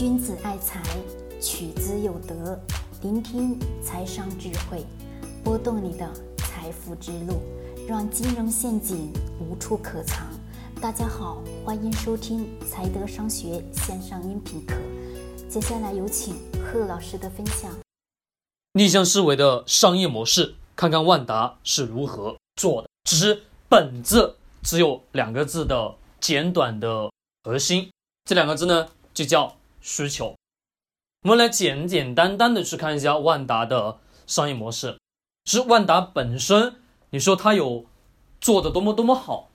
君子爱财，取之有德。聆听财商智慧，拨动你的财富之路，让金融陷阱无处可藏。大家好，欢迎收听财德商学线上音频课。接下来有请贺老师的分享。逆向思维的商业模式，看看万达是如何做的。其实本质只有两个字的简短的核心，这两个字呢？就叫需求。我们来简简单单的去看一下万达的商业模式。是万达本身，你说它有做的多么多么好，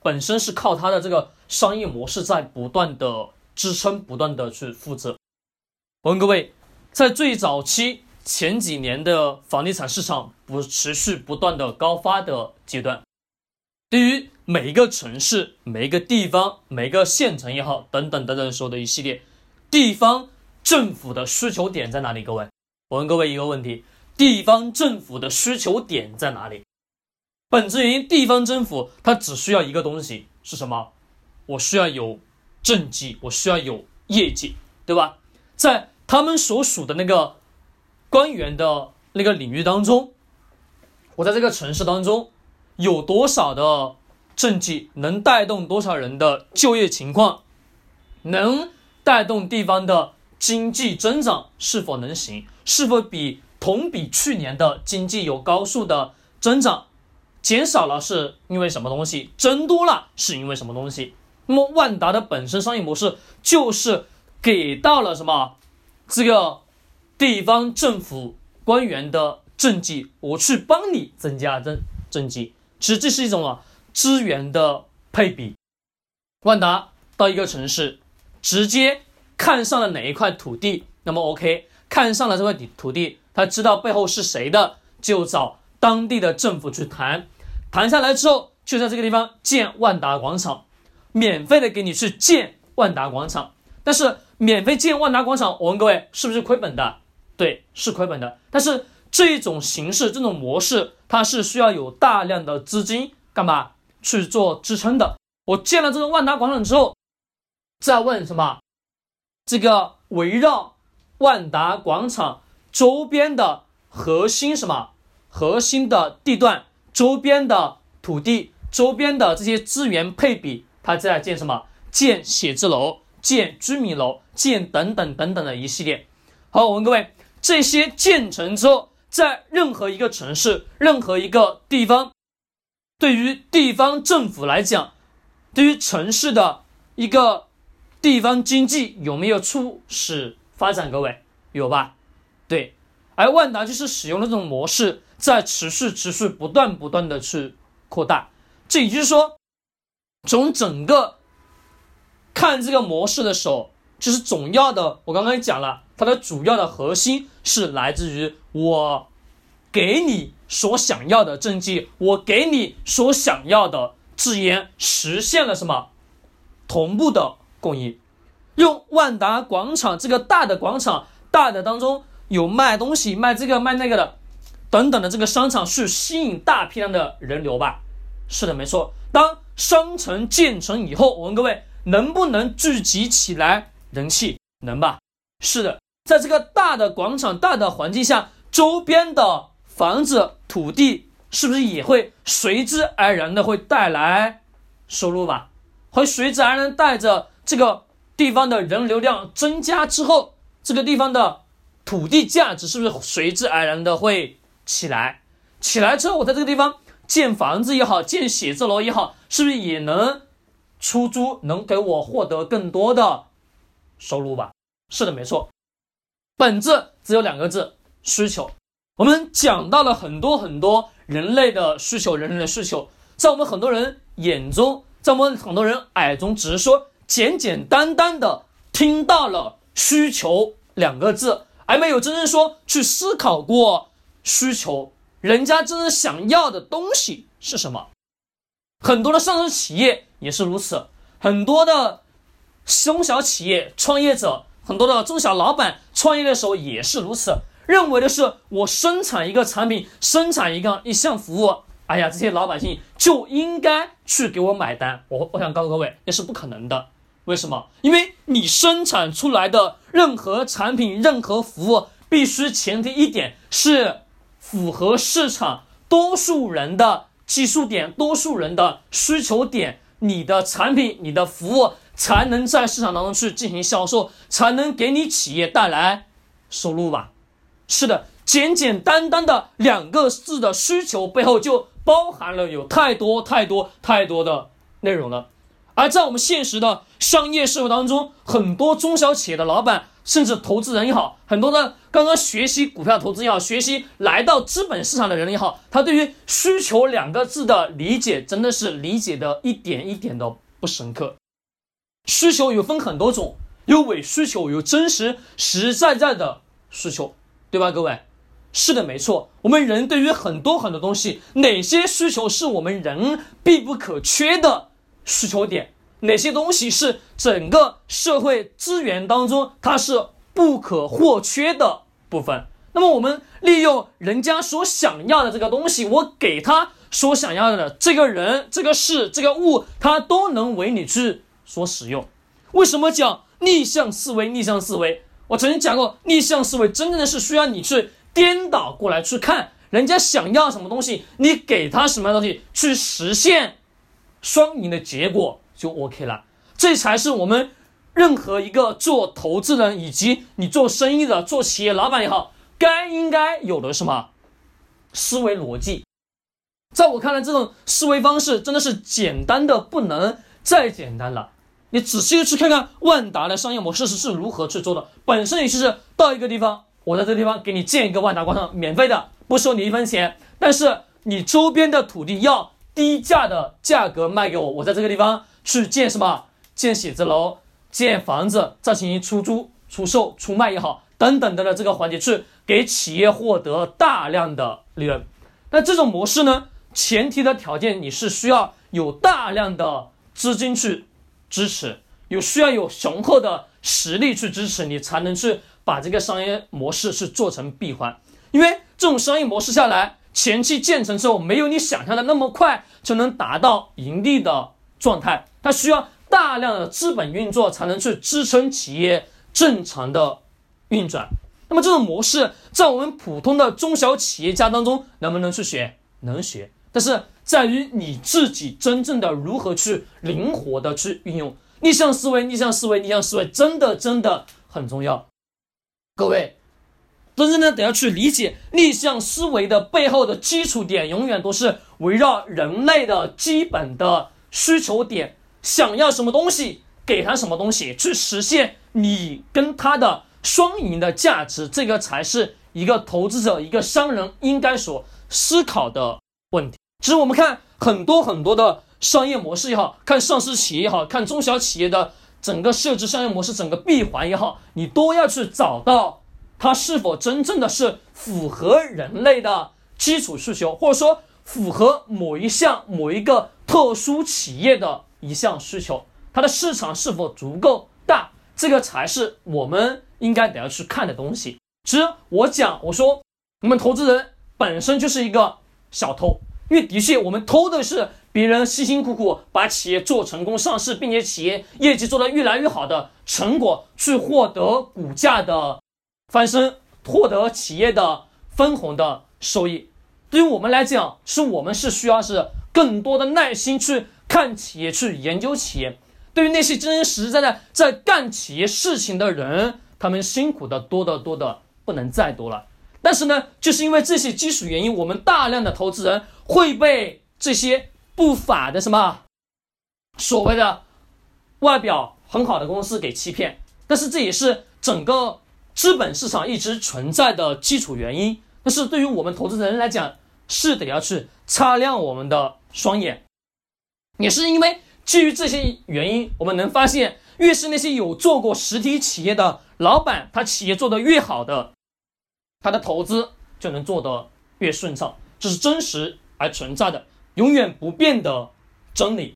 本身是靠它的这个商业模式在不断的支撑，不断的去负责。我问各位，在最早期前几年的房地产市场不持续不断的高发的阶段，对于每一个城市、每一个地方、每一个县城也好，等等等等说的一系列地方政府的需求点在哪里？各位，我问各位一个问题：地方政府的需求点在哪里？本质原因，地方政府它只需要一个东西是什么？我需要有政绩，我需要有业绩，对吧？在他们所属的那个官员的那个领域当中，我在这个城市当中有多少的？政绩能带动多少人的就业情况，能带动地方的经济增长是否能行？是否比同比去年的经济有高速的增长？减少了是因为什么东西？增多了是因为什么东西？那么万达的本身商业模式就是给到了什么？这个地方政府官员的政绩，我去帮你增加政政绩。其实这是一种啊。资源的配比，万达到一个城市，直接看上了哪一块土地，那么 OK，看上了这块地土地，他知道背后是谁的，就找当地的政府去谈，谈下来之后，就在这个地方建万达广场，免费的给你去建万达广场。但是免费建万达广场，我问各位，是不是亏本的？对，是亏本的。但是这种形式、这种模式，它是需要有大量的资金干嘛？去做支撑的。我建了这个万达广场之后，在问什么？这个围绕万达广场周边的核心什么？核心的地段、周边的土地、周边的这些资源配比，它在建什么？建写字楼、建居民楼、建等等等等的一系列。好，我问各位，这些建成之后，在任何一个城市、任何一个地方。对于地方政府来讲，对于城市的一个地方经济有没有促使发展？各位有吧？对，而万达就是使用了这种模式，在持续、持续、不断、不断的去扩大。这也就是说，从整个看这个模式的时候，就是总要的。我刚刚讲了，它的主要的核心是来自于我给你。所想要的政绩，我给你所想要的资源，实现了什么？同步的供应，用万达广场这个大的广场，大的当中有卖东西、卖这个卖那个的，等等的这个商场去吸引大批量的人流吧？是的，没错。当商城建成以后，我问各位，能不能聚集起来人气？能吧？是的，在这个大的广场、大的环境下，周边的。房子、土地是不是也会随之而然的会带来收入吧？会随之而然带着这个地方的人流量增加之后，这个地方的土地价值是不是随之而然的会起来？起来之后，我在这个地方建房子也好，建写字楼也好，是不是也能出租，能给我获得更多的收入吧？是的，没错，本质只有两个字：需求。我们讲到了很多很多人类的需求，人类的需求，在我们很多人眼中，在我们很多人耳中，只是说简简单单的听到了需求两个字，而没有真正说去思考过需求，人家真正想要的东西是什么。很多的上市企业也是如此，很多的中小企业创业者，很多的中小老板创业的时候也是如此。认为的是，我生产一个产品，生产一个一项服务，哎呀，这些老百姓就应该去给我买单。我我想告诉各位，那是不可能的。为什么？因为你生产出来的任何产品、任何服务，必须前提一点是符合市场多数人的技术点、多数人的需求点，你的产品、你的服务才能在市场当中去进行销售，才能给你企业带来收入吧？是的，简简单单的两个字的需求背后，就包含了有太多太多太多的内容了。而在我们现实的商业社会当中，很多中小企业的老板，甚至投资人也好，很多的刚刚学习股票投资也好，学习来到资本市场的人也好，他对于需求两个字的理解，真的是理解的一点一点的不深刻。需求有分很多种，有伪需求，有真实实实在在的需求，对吧？各位，是的，没错。我们人对于很多很多东西，哪些需求是我们人必不可缺的？需求点哪些东西是整个社会资源当中它是不可或缺的部分？那么我们利用人家所想要的这个东西，我给他所想要的这个人、这个事、这个物，他都能为你去所使用。为什么讲逆向思维？逆向思维，我曾经讲过，逆向思维真正的是需要你去颠倒过来去看人家想要什么东西，你给他什么东西去实现。双赢的结果就 OK 了，这才是我们任何一个做投资人以及你做生意的、做企业老板也好，该应该有的什么思维逻辑。在我看来，这种思维方式真的是简单的不能再简单了。你仔细去看看万达的商业模式是是如何去做的。本身也就是到一个地方，我在这个地方给你建一个万达广场，免费的，不收你一分钱，但是你周边的土地要。低价的价格卖给我，我在这个地方去建什么？建写字楼、建房子，再进行出租、出售、出卖也好，等等的这个环节，去给企业获得大量的利润。那这种模式呢？前提的条件你是需要有大量的资金去支持，有需要有雄厚的实力去支持，你才能去把这个商业模式是做成闭环。因为这种商业模式下来。前期建成之后，没有你想象的那么快就能达到盈利的状态，它需要大量的资本运作才能去支撑企业正常的运转。那么这种模式在我们普通的中小企业家当中能不能去学？能学，但是在于你自己真正的如何去灵活的去运用逆向思维，逆向思维，逆向思维，真的真的很重要，各位。真正的得要去理解逆向思维的背后的基础点，永远都是围绕人类的基本的需求点，想要什么东西，给他什么东西，去实现你跟他的双赢的价值，这个才是一个投资者、一个商人应该所思考的问题。其实我们看很多很多的商业模式也好看上市企业也好看中小企业的整个设置商业模式，整个闭环也好，你都要去找到。它是否真正的是符合人类的基础需求，或者说符合某一项某一个特殊企业的一项需求？它的市场是否足够大？这个才是我们应该得要去看的东西。其实我讲，我说我们投资人本身就是一个小偷，因为的确我们偷的是别人辛辛苦苦把企业做成功上市，并且企业业绩做得越来越好的成果，去获得股价的。翻身获得企业的分红的收益，对于我们来讲，是我们是需要是更多的耐心去看企业，去研究企业。对于那些真真实实在在在干企业事情的人，他们辛苦的多得多的不能再多了。但是呢，就是因为这些基础原因，我们大量的投资人会被这些不法的什么所谓的外表很好的公司给欺骗。但是这也是整个。资本市场一直存在的基础原因，但是对于我们投资人来讲，是得要去擦亮我们的双眼。也是因为基于这些原因，我们能发现，越是那些有做过实体企业的老板，他企业做得越好的，他的投资就能做得越顺畅。这是真实而存在的、永远不变的真理。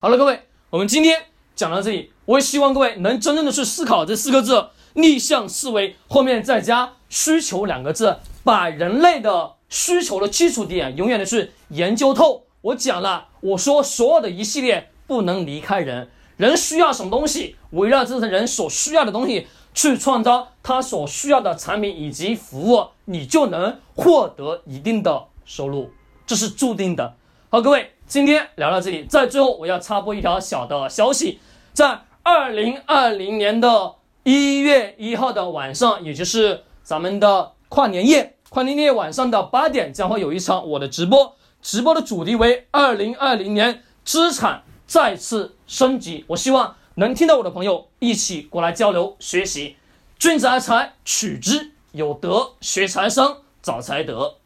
好了，各位，我们今天讲到这里，我也希望各位能真正的去思考这四个字。逆向思维后面再加需求两个字，把人类的需求的基础点永远的去研究透。我讲了，我说所有的一系列不能离开人，人需要什么东西，围绕这些人所需要的东西去创造他所需要的产品以及服务，你就能获得一定的收入，这是注定的。好，各位，今天聊到这里，在最后我要插播一条小的消息，在二零二零年的一月一号的晚上，也就是咱们的跨年夜，跨年夜晚上的八点将会有一场我的直播，直播的主题为二零二零年资产再次升级。我希望能听到我的朋友一起过来交流学习。君子爱财，取之有德；学财商，找财德。